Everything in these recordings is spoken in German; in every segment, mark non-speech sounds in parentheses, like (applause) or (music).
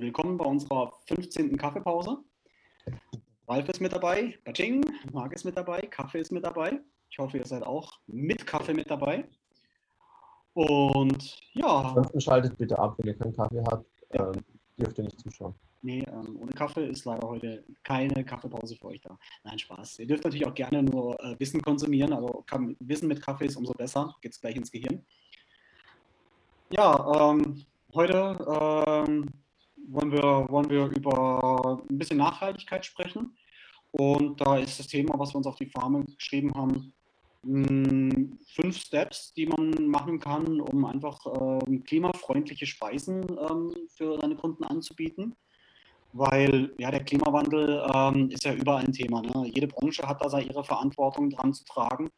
willkommen bei unserer 15. Kaffeepause. Ralf ist mit dabei, Baching, Marc ist mit dabei, Kaffee ist mit dabei. Ich hoffe, ihr seid auch mit Kaffee mit dabei. Und ja. Schaltet bitte ab, wenn ihr keinen Kaffee habt, ja. ähm, dürft ihr nicht zuschauen. Nee, ähm, ohne Kaffee ist leider heute keine Kaffeepause für euch da. Nein, Spaß. Ihr dürft natürlich auch gerne nur äh, Wissen konsumieren, also Wissen mit Kaffee ist umso besser, geht es gleich ins Gehirn. Ja, ähm, heute ähm, wollen, wir, wollen wir über ein bisschen Nachhaltigkeit sprechen. Und da ist das Thema, was wir uns auf die Farme geschrieben haben, hm, fünf Steps, die man machen kann, um einfach ähm, klimafreundliche Speisen ähm, für seine Kunden anzubieten. Weil ja, der Klimawandel ähm, ist ja überall ein Thema. Ne? Jede Branche hat da ihre Verantwortung dran zu tragen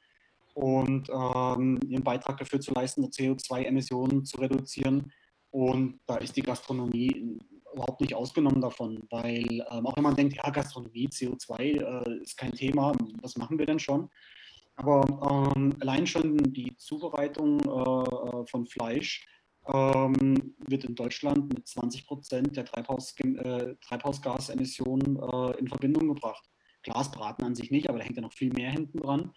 und ähm, ihren Beitrag dafür zu leisten, CO2-Emissionen zu reduzieren. Und da ist die Gastronomie überhaupt nicht ausgenommen davon, weil ähm, auch wenn man denkt, ja, Gastronomie, CO2 äh, ist kein Thema, was machen wir denn schon? Aber ähm, allein schon die Zubereitung äh, von Fleisch ähm, wird in Deutschland mit 20 Prozent der Treibhaus, äh, Treibhausgasemissionen äh, in Verbindung gebracht. Glasbraten an sich nicht, aber da hängt ja noch viel mehr hinten dran.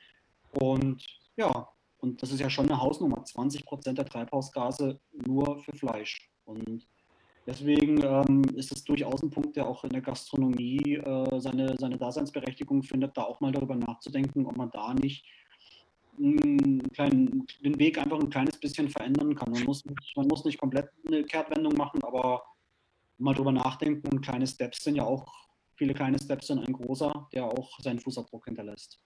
Und ja, und das ist ja schon eine Hausnummer. 20 Prozent der Treibhausgase nur für Fleisch. Und deswegen ähm, ist es durchaus ein Punkt, der auch in der Gastronomie äh, seine, seine Daseinsberechtigung findet, da auch mal darüber nachzudenken, ob man da nicht kleinen, den Weg einfach ein kleines bisschen verändern kann. Man muss, nicht, man muss nicht komplett eine Kehrtwendung machen, aber mal drüber nachdenken. Kleine Steps sind ja auch, viele kleine Steps sind ein großer, der auch seinen Fußabdruck hinterlässt.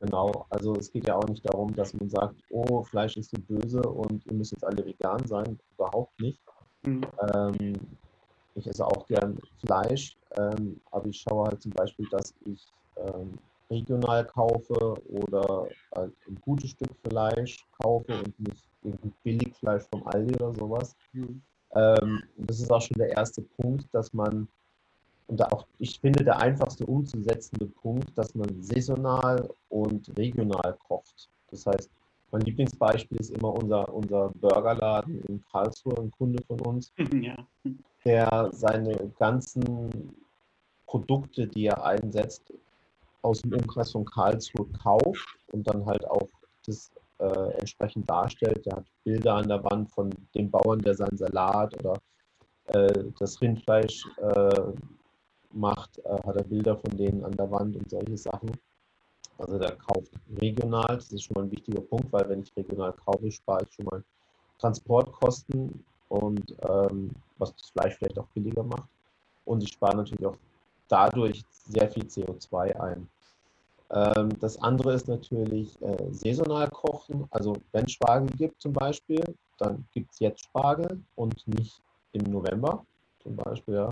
Genau, also es geht ja auch nicht darum, dass man sagt, oh, Fleisch ist so böse und ihr müsst jetzt alle vegan sein. Überhaupt nicht. Mhm. Ähm, ich esse auch gern Fleisch, ähm, aber ich schaue halt zum Beispiel, dass ich ähm, regional kaufe oder halt ein gutes Stück Fleisch kaufe und nicht irgendwie Billigfleisch vom Aldi oder sowas. Mhm. Ähm, das ist auch schon der erste Punkt, dass man, und auch ich finde der einfachste umzusetzende Punkt, dass man saisonal und regional kocht. Das heißt, mein Lieblingsbeispiel ist immer unser, unser Burgerladen in Karlsruhe, ein Kunde von uns, (laughs) ja. der seine ganzen Produkte, die er einsetzt, aus dem Umkreis von Karlsruhe kauft und dann halt auch das äh, entsprechend darstellt. Der hat Bilder an der Wand von dem Bauern, der seinen Salat oder äh, das Rindfleisch äh, macht, äh, hat er Bilder von denen an der Wand und solche Sachen. Also der kauft regional, das ist schon mal ein wichtiger Punkt, weil wenn ich regional kaufe, spare ich schon mal Transportkosten und ähm, was das Fleisch vielleicht auch billiger macht. Und ich spare natürlich auch dadurch sehr viel CO2 ein. Ähm, das andere ist natürlich äh, saisonal kochen. Also wenn Spargel gibt zum Beispiel, dann gibt es jetzt Spargel und nicht im November zum Beispiel. Ja.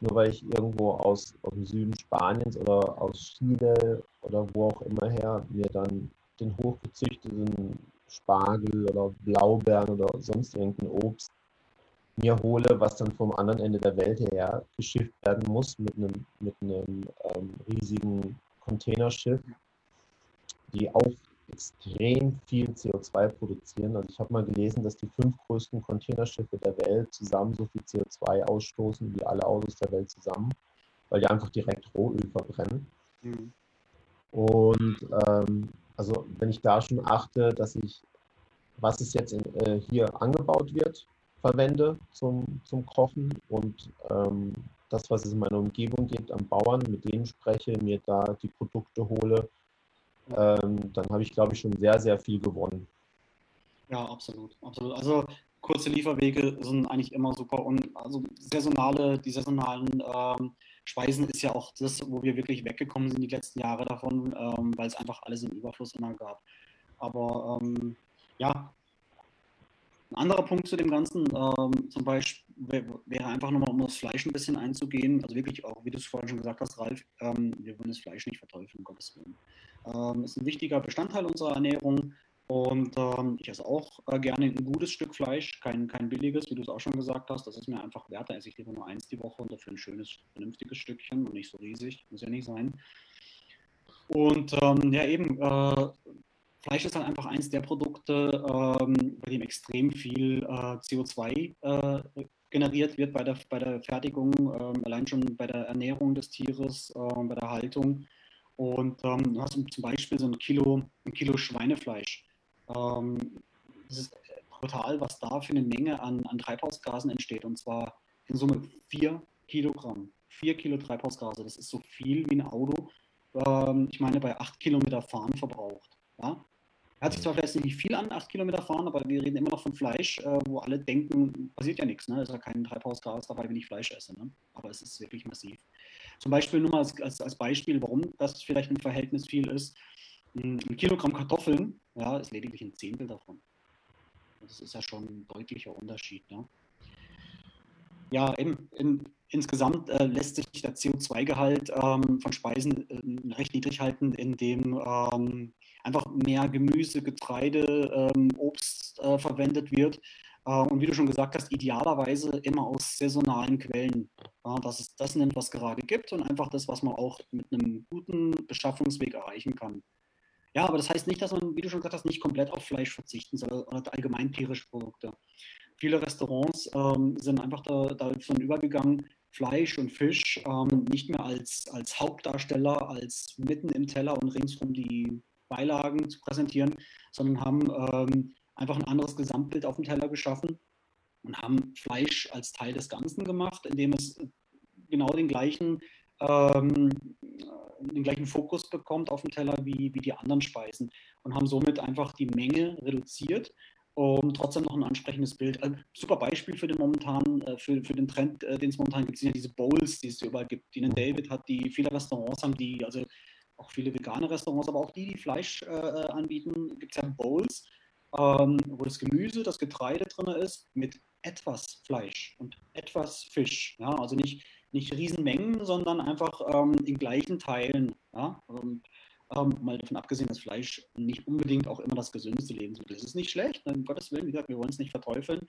Nur weil ich irgendwo aus, aus dem Süden Spaniens oder aus Chile oder wo auch immer her mir dann den hochgezüchteten Spargel oder Blaubeeren oder sonst irgendein Obst mir hole, was dann vom anderen Ende der Welt her geschifft werden muss mit einem, mit einem ähm, riesigen Containerschiff, die auch extrem viel CO2 produzieren. Also ich habe mal gelesen, dass die fünf größten Containerschiffe der Welt zusammen so viel CO2 ausstoßen wie alle Autos der Welt zusammen, weil die einfach direkt Rohöl verbrennen. Mhm. Und ähm, also wenn ich da schon achte, dass ich, was es jetzt in, äh, hier angebaut wird, verwende zum, zum Kochen und ähm, das, was es in meiner Umgebung gibt, an Bauern, mit denen spreche, mir da die Produkte hole, ähm, dann habe ich, glaube ich, schon sehr, sehr viel gewonnen. Ja, absolut, absolut. Also kurze Lieferwege sind eigentlich immer super und also saisonale, die saisonalen ähm, Speisen ist ja auch das, wo wir wirklich weggekommen sind die letzten Jahre davon, ähm, weil es einfach alles im Überfluss immer gab. Aber ähm, ja, ein anderer Punkt zu dem Ganzen, ähm, zum Beispiel, wäre einfach nochmal, um das Fleisch ein bisschen einzugehen. Also wirklich auch, wie du es vorhin schon gesagt hast, Ralf, ähm, wir wollen das Fleisch nicht verteufeln, um Gottes Willen. Ähm, ist ein wichtiger Bestandteil unserer Ernährung. Und ähm, ich esse auch äh, gerne ein gutes Stück Fleisch, kein, kein billiges, wie du es auch schon gesagt hast. Das ist mir einfach wert. Da esse ich lieber nur eins die Woche und dafür ein schönes, vernünftiges Stückchen und nicht so riesig. Muss ja nicht sein. Und ähm, ja, eben, äh, Fleisch ist dann einfach eins der Produkte, ähm, bei dem extrem viel äh, CO2 äh, generiert wird bei der, bei der Fertigung, ähm, allein schon bei der Ernährung des Tieres, äh, bei der Haltung. Und ähm, du hast zum Beispiel so ein Kilo, ein Kilo Schweinefleisch. Ähm, das ist brutal, was da für eine Menge an, an Treibhausgasen entsteht. Und zwar in Summe 4 Kilogramm. 4 Kilo Treibhausgase. Das ist so viel wie ein Auto, ähm, ich meine, bei 8 Kilometer Fahren verbraucht. Ja? Hört sich zwar vielleicht nicht viel an, 8 Kilometer fahren, aber wir reden immer noch von Fleisch, äh, wo alle denken, passiert ja nichts. Ne? Ist ja kein Treibhausgas dabei, wenn ich Fleisch esse. Ne? Aber es ist wirklich massiv. Zum Beispiel nur mal als, als, als Beispiel, warum das vielleicht im Verhältnis viel ist. Ein Kilogramm Kartoffeln ja, ist lediglich ein Zehntel davon. Das ist ja schon ein deutlicher Unterschied. Ne? Ja, in, in, insgesamt äh, lässt sich der CO2-Gehalt ähm, von Speisen äh, recht niedrig halten, indem ähm, einfach mehr Gemüse, Getreide, ähm, Obst äh, verwendet wird. Äh, und wie du schon gesagt hast, idealerweise immer aus saisonalen Quellen. dass es das nimmt, was gerade gibt und einfach das, was man auch mit einem guten Beschaffungsweg erreichen kann. Ja, aber das heißt nicht, dass man, wie du schon gesagt hast, nicht komplett auf Fleisch verzichten soll oder allgemein tierische Produkte. Viele Restaurants ähm, sind einfach da, davon übergegangen, Fleisch und Fisch ähm, nicht mehr als, als Hauptdarsteller, als mitten im Teller und ringsum die Beilagen zu präsentieren, sondern haben ähm, einfach ein anderes Gesamtbild auf dem Teller geschaffen und haben Fleisch als Teil des Ganzen gemacht, indem es genau den gleichen, ähm, den gleichen Fokus bekommt auf dem Teller wie, wie die anderen Speisen und haben somit einfach die Menge reduziert um trotzdem noch ein ansprechendes Bild. Ein super Beispiel für den momentan, äh, für, für den Trend, äh, den es momentan gibt, sind ja diese Bowls, die es überall gibt. Die David hat, die viele Restaurants haben, die, also auch viele vegane Restaurants, aber auch die, die Fleisch äh, anbieten, gibt es ja Bowls, ähm, wo das Gemüse, das Getreide drin ist, mit etwas Fleisch und etwas Fisch. Ja? Also nicht, nicht Riesenmengen, sondern einfach ähm, in gleichen Teilen. Ja? Und ähm, mal davon abgesehen, dass Fleisch nicht unbedingt auch immer das gesündeste Lebensmittel ist. Es ist nicht schlecht, um Gottes Willen, wie gesagt, wir wollen es nicht verteufeln,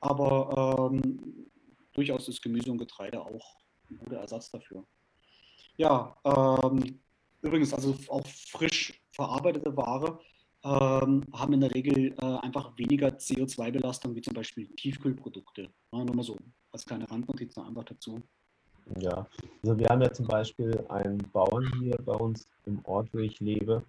aber ähm, durchaus ist Gemüse und Getreide auch ein guter Ersatz dafür. Ja, ähm, übrigens, also auch frisch verarbeitete Ware ähm, haben in der Regel äh, einfach weniger CO2-Belastung wie zum Beispiel Tiefkühlprodukte. Ja, nur mal so als kleine Randnotiz einfach dazu. Ja, also wir haben ja zum Beispiel einen Bauern hier bei uns im Ort, wo ich lebe.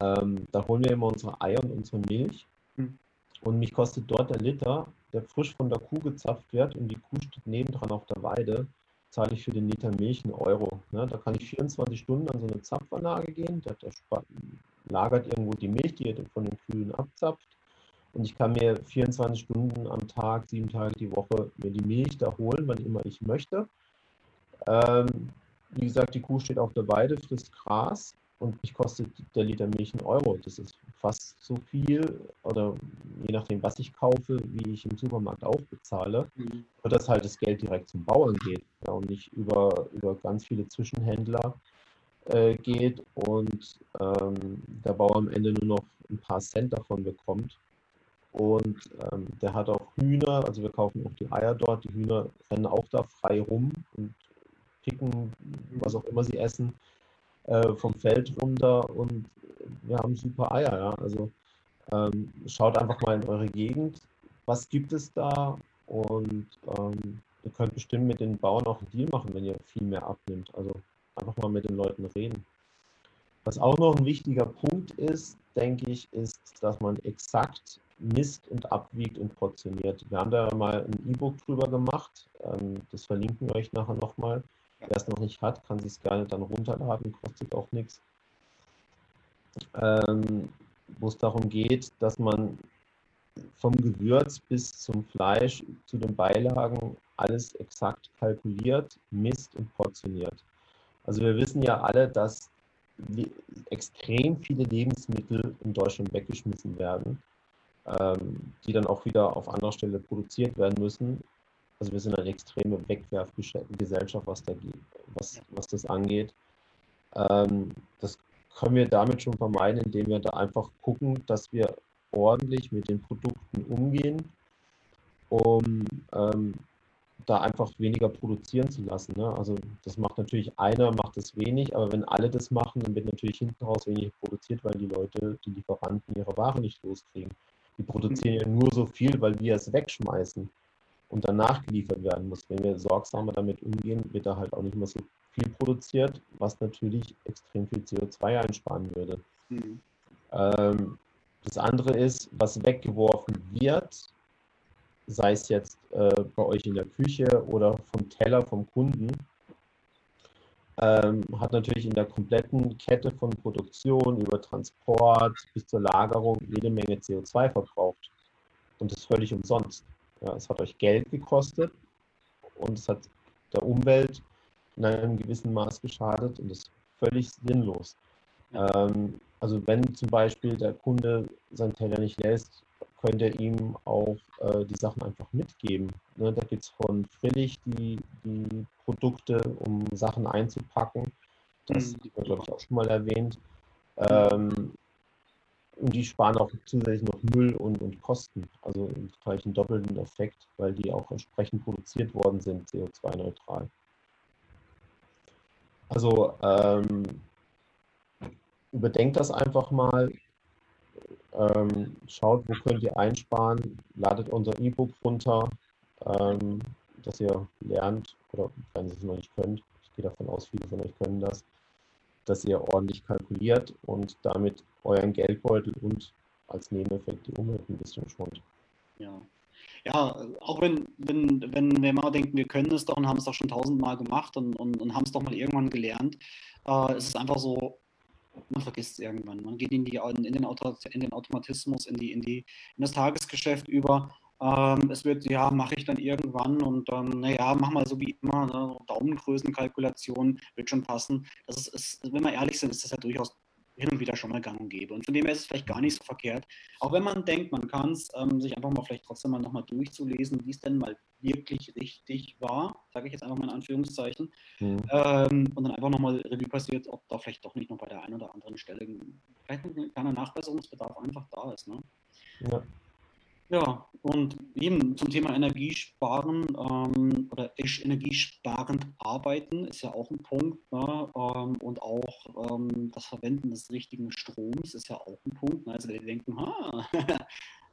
Ähm, da holen wir immer unsere Eier und unsere Milch. Hm. Und mich kostet dort der Liter, der frisch von der Kuh gezapft wird und die Kuh steht nebendran auf der Weide, zahle ich für den Liter Milch einen Euro. Ne? Da kann ich 24 Stunden an so eine Zapfanlage gehen, der, der lagert irgendwo die Milch, die er von den Kühen abzapft. Und ich kann mir 24 Stunden am Tag, sieben Tage die Woche mir die Milch da holen, wann immer ich möchte. Ähm, wie gesagt, die Kuh steht auf der Weide, frisst Gras und mich kostet der Liter Milch einen Euro. Das ist fast so viel oder je nachdem, was ich kaufe, wie ich im Supermarkt auch bezahle, mhm. dass halt das Geld direkt zum Bauern geht ja, und nicht über, über ganz viele Zwischenhändler äh, geht und ähm, der Bauer am Ende nur noch ein paar Cent davon bekommt. Und ähm, der hat auch Hühner, also wir kaufen auch die Eier dort. Die Hühner rennen auch da frei rum und picken, was auch immer sie essen, äh, vom Feld runter und wir haben super Eier. Ja? Also ähm, schaut einfach mal in eure Gegend, was gibt es da und ähm, ihr könnt bestimmt mit den Bauern auch einen Deal machen, wenn ihr viel mehr abnimmt. Also einfach mal mit den Leuten reden. Was auch noch ein wichtiger Punkt ist, denke ich, ist, dass man exakt misst und abwiegt und portioniert. Wir haben da mal ein E-Book drüber gemacht. Ähm, das verlinken wir euch nachher nochmal. Wer es noch nicht hat, kann sich es gerne dann runterladen, kostet auch nichts. Wo es darum geht, dass man vom Gewürz bis zum Fleisch, zu den Beilagen alles exakt kalkuliert, misst und portioniert. Also wir wissen ja alle, dass extrem viele Lebensmittel in Deutschland weggeschmissen werden, ähm, die dann auch wieder auf anderer Stelle produziert werden müssen, also wir sind eine extreme Wegwerfgesellschaft, was, da, was, was das angeht. Ähm, das können wir damit schon vermeiden, indem wir da einfach gucken, dass wir ordentlich mit den Produkten umgehen, um ähm, da einfach weniger produzieren zu lassen. Ne? Also das macht natürlich einer, macht es wenig, aber wenn alle das machen, dann wird natürlich hinten raus wenig produziert, weil die Leute, die Lieferanten ihre Ware nicht loskriegen. Die produzieren ja nur so viel, weil wir es wegschmeißen. Und danach geliefert werden muss. Wenn wir sorgsamer damit umgehen, wird da halt auch nicht mehr so viel produziert, was natürlich extrem viel CO2 einsparen würde. Mhm. Ähm, das andere ist, was weggeworfen wird, sei es jetzt äh, bei euch in der Küche oder vom Teller vom Kunden, ähm, hat natürlich in der kompletten Kette von Produktion über Transport bis zur Lagerung jede Menge CO2 verbraucht. Und das völlig umsonst. Ja, es hat euch Geld gekostet und es hat der Umwelt in einem gewissen Maß geschadet und das ist völlig sinnlos. Ähm, also wenn zum Beispiel der Kunde seinen Teller nicht lässt, könnt ihr ihm auch äh, die Sachen einfach mitgeben. Ne, da gibt es von Frillig die, die Produkte, um Sachen einzupacken. Das mhm. wird, glaube ich, auch schon mal erwähnt. Ähm, und die sparen auch zusätzlich noch Müll und, und Kosten. Also gleich einen doppelten Effekt, weil die auch entsprechend produziert worden sind, CO2-neutral. Also ähm, überdenkt das einfach mal. Ähm, schaut, wo könnt ihr einsparen. Ladet unser E-Book runter, ähm, dass ihr lernt, oder wenn ihr es noch nicht könnt, ich gehe davon aus, viele von euch können das, dass ihr ordentlich kalkuliert und damit euren Geldbeutel und als Nebeneffekt die Umwelt ein bisschen schont. Ja. Ja, auch wenn, wenn, wenn wir mal denken, wir können es doch und haben es doch schon tausendmal gemacht und, und, und haben es doch mal irgendwann gelernt, äh, es ist einfach so, man vergisst es irgendwann. Man geht in, die, in, den, Auto, in den Automatismus, in, die, in, die, in das Tagesgeschäft über. Ähm, es wird, ja, mache ich dann irgendwann und ähm, naja, mach mal so wie immer, ne, Daumengrößenkalkulation wird schon passen. Das ist, ist, wenn wir ehrlich sind, ist das ja durchaus hin und wieder schon mal gang und gäbe. Und von dem her ist es vielleicht gar nicht so verkehrt. Auch wenn man denkt, man kann es, ähm, sich einfach mal vielleicht trotzdem mal nochmal durchzulesen, wie es denn mal wirklich richtig war, sage ich jetzt einfach mal in Anführungszeichen. Mhm. Ähm, und dann einfach nochmal Revue passiert, ob da vielleicht doch nicht noch bei der einen oder anderen Stelle vielleicht ein kleiner Nachbesserungsbedarf einfach da ist. Ne? Ja. Ja, und eben zum Thema Energiesparen ähm, oder energiesparend arbeiten ist ja auch ein Punkt. Ne? Ähm, und auch ähm, das Verwenden des richtigen Stroms ist ja auch ein Punkt. Ne? Also wir denken, ha, (laughs)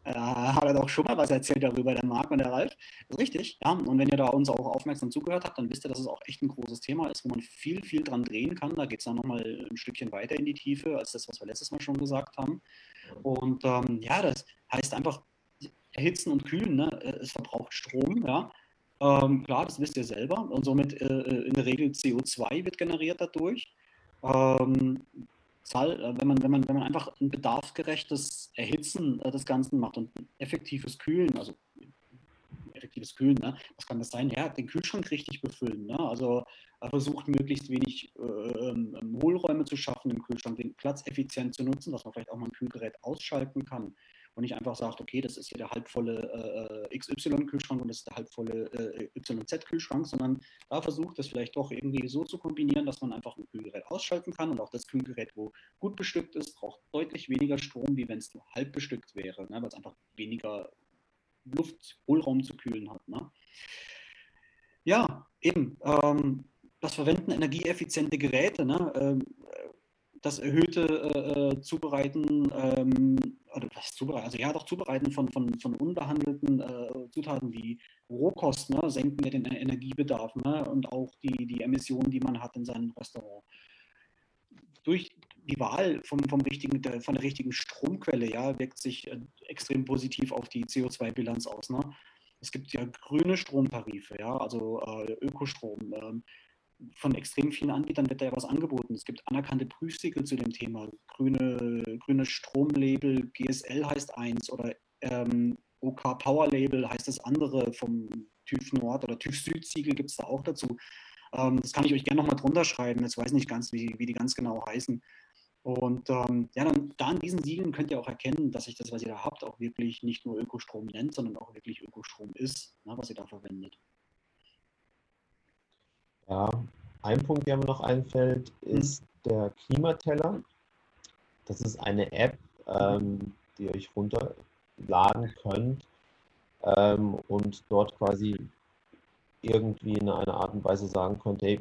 äh, hat er doch schon mal was erzählt darüber, der Marc und der Ralf. Richtig, ja. Und wenn ihr da uns auch aufmerksam zugehört habt, dann wisst ihr, dass es auch echt ein großes Thema ist, wo man viel, viel dran drehen kann. Da geht es dann nochmal ein Stückchen weiter in die Tiefe, als das, was wir letztes Mal schon gesagt haben. Und ähm, ja, das heißt einfach, erhitzen und kühlen, ne? Äh, es verbraucht Strom, ja. Ähm, klar, das wisst ihr selber. Und somit äh, äh in der Regel CO2 wird generiert dadurch. Ähm, äh, wenn, man, wenn, man, wenn man einfach ein bedarfsgerechtes Erhitzen äh, des Ganzen macht und effektives Kühlen, also effektives Kühlen, ne? was kann das sein? Ja, den Kühlschrank richtig befüllen. Ne? Also er versucht möglichst wenig äh, ähm, Hohlräume zu schaffen im Kühlschrank, den Platz effizient zu nutzen, dass man vielleicht auch mal ein Kühlgerät ausschalten kann und nicht einfach sagt, okay, das ist hier der halbvolle äh, XY-Kühlschrank und das ist der halbvolle äh, YZ-Kühlschrank, sondern da versucht es vielleicht doch irgendwie so zu kombinieren, dass man einfach ein Kühlgerät ausschalten kann und auch das Kühlgerät, wo gut bestückt ist, braucht deutlich weniger Strom, wie wenn es nur halb bestückt wäre, ne, weil es einfach weniger Luft, Hohlraum zu kühlen hat. Ne? Ja, eben. Ähm, das Verwenden energieeffiziente Geräte, ne? Ähm, das erhöhte äh, äh, Zubereiten, ähm, oder was zubereiten, also ja doch Zubereiten von, von, von unbehandelten äh, Zutaten wie Rohkost, ne, senken ja den Energiebedarf ne, und auch die, die Emissionen, die man hat in seinem Restaurant. Durch die Wahl vom, vom richtigen, der, von der richtigen Stromquelle ja, wirkt sich äh, extrem positiv auf die CO2-Bilanz aus. Ne? Es gibt ja grüne Stromtarife, ja, also äh, Ökostrom. Von extrem vielen Anbietern wird da ja was angeboten. Es gibt anerkannte Prüfsiegel zu dem Thema. Grüne, grüne Stromlabel, GSL heißt eins oder ähm, OK Power Label heißt das andere vom TÜV Nord oder TÜV Süd Siegel gibt es da auch dazu. Ähm, das kann ich euch gerne nochmal drunter schreiben. Jetzt weiß ich nicht ganz, wie, wie die ganz genau heißen. Und ähm, ja, dann da an diesen Siegeln könnt ihr auch erkennen, dass sich das, was ihr da habt, auch wirklich nicht nur Ökostrom nennt, sondern auch wirklich Ökostrom ist, ne, was ihr da verwendet. Ja, ein Punkt, der mir noch einfällt, hm. ist der Klimateller. Das ist eine App, ähm, die ihr euch runterladen könnt ähm, und dort quasi irgendwie in einer Art und Weise sagen könnt, hey,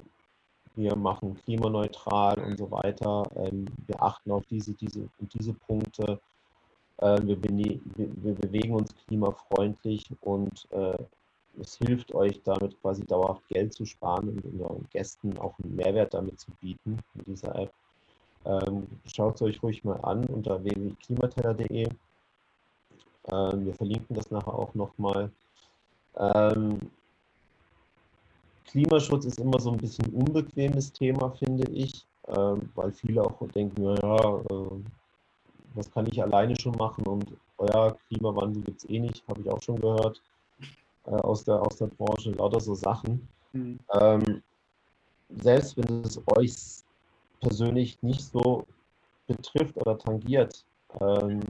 wir machen klimaneutral und so weiter, ähm, wir achten auf diese, diese und diese Punkte, äh, wir, wir, wir, bewegen uns klimafreundlich und äh, es hilft euch damit quasi dauerhaft Geld zu sparen und euren Gästen auch einen Mehrwert damit zu bieten in dieser App. Ähm, Schaut es euch ruhig mal an unter www.klimateller.de. Ähm, wir verlinken das nachher auch nochmal. Ähm, Klimaschutz ist immer so ein bisschen unbequemes Thema, finde ich, ähm, weil viele auch denken, naja, äh, was kann ich alleine schon machen und euer Klimawandel gibt es eh nicht, habe ich auch schon gehört äh, aus, der, aus der Branche, lauter so Sachen. Mhm. Ähm, selbst wenn es euch persönlich nicht so betrifft oder tangiert, ähm,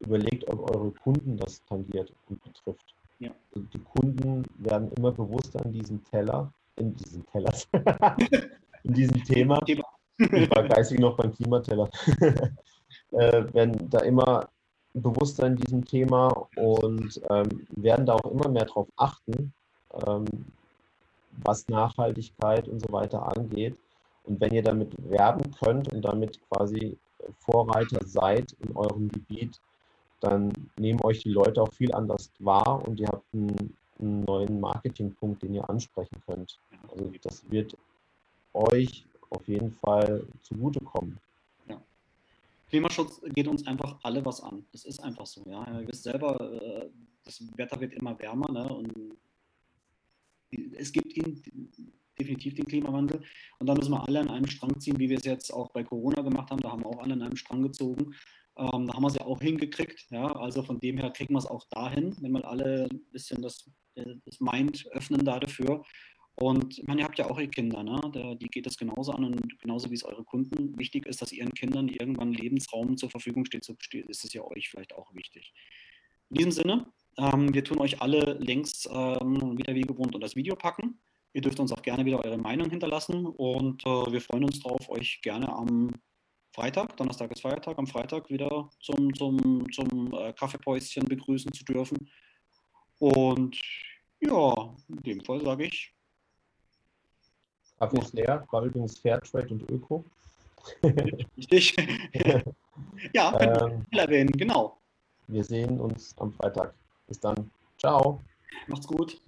überlegt, ob eure Kunden das tangiert und betrifft. Ja. Also die Kunden werden immer bewusster an diesem Teller, in diesem Teller, (laughs) in diesem Thema. Thema. ich war geistig noch beim Klimateller. (laughs) äh, werden da immer bewusster in diesem Thema und ähm, werden da auch immer mehr darauf achten, ähm, was Nachhaltigkeit und so weiter angeht. Und wenn ihr damit werben könnt und damit quasi Vorreiter seid in eurem Gebiet, dann nehmen euch die Leute auch viel anders wahr und ihr habt einen, einen neuen Marketingpunkt, den ihr ansprechen könnt. Also das wird euch auf jeden Fall zugutekommen. Klimaschutz geht uns einfach alle was an. Das ist einfach so. Ja. Ihr wisst selber, äh, das Wetter wird immer wärmer ne? und es gibt ihn definitiv den Klimawandel. Und da müssen wir alle an einem Strang ziehen, wie wir es jetzt auch bei Corona gemacht haben. Da haben wir auch alle an einem Strang gezogen. Ähm, da haben wir es ja auch hingekriegt. Ja? Also von dem her kriegen wir es auch dahin, wenn wir alle ein bisschen das, äh, das Mind öffnen da dafür. Und ich meine, ihr habt ja auch ihr Kinder, ne? Da, die geht es genauso an und genauso wie es eure Kunden wichtig ist, dass ihren Kindern irgendwann Lebensraum zur Verfügung steht, so ist es ja euch vielleicht auch wichtig. In diesem Sinne, ähm, wir tun euch alle Links ähm, wieder wie gewohnt unter das Video packen. Ihr dürft uns auch gerne wieder eure Meinung hinterlassen und äh, wir freuen uns darauf, euch gerne am Freitag, Donnerstag ist Feiertag, am Freitag wieder zum, zum, zum äh, Kaffeepäuschen begrüßen zu dürfen. Und ja, in dem Fall sage ich. Kaffee ist leer, war übrigens Fairtrade und Öko. Richtig. (laughs) ja, ähm, erwähnen, genau. Wir sehen uns am Freitag. Bis dann. Ciao. Macht's gut.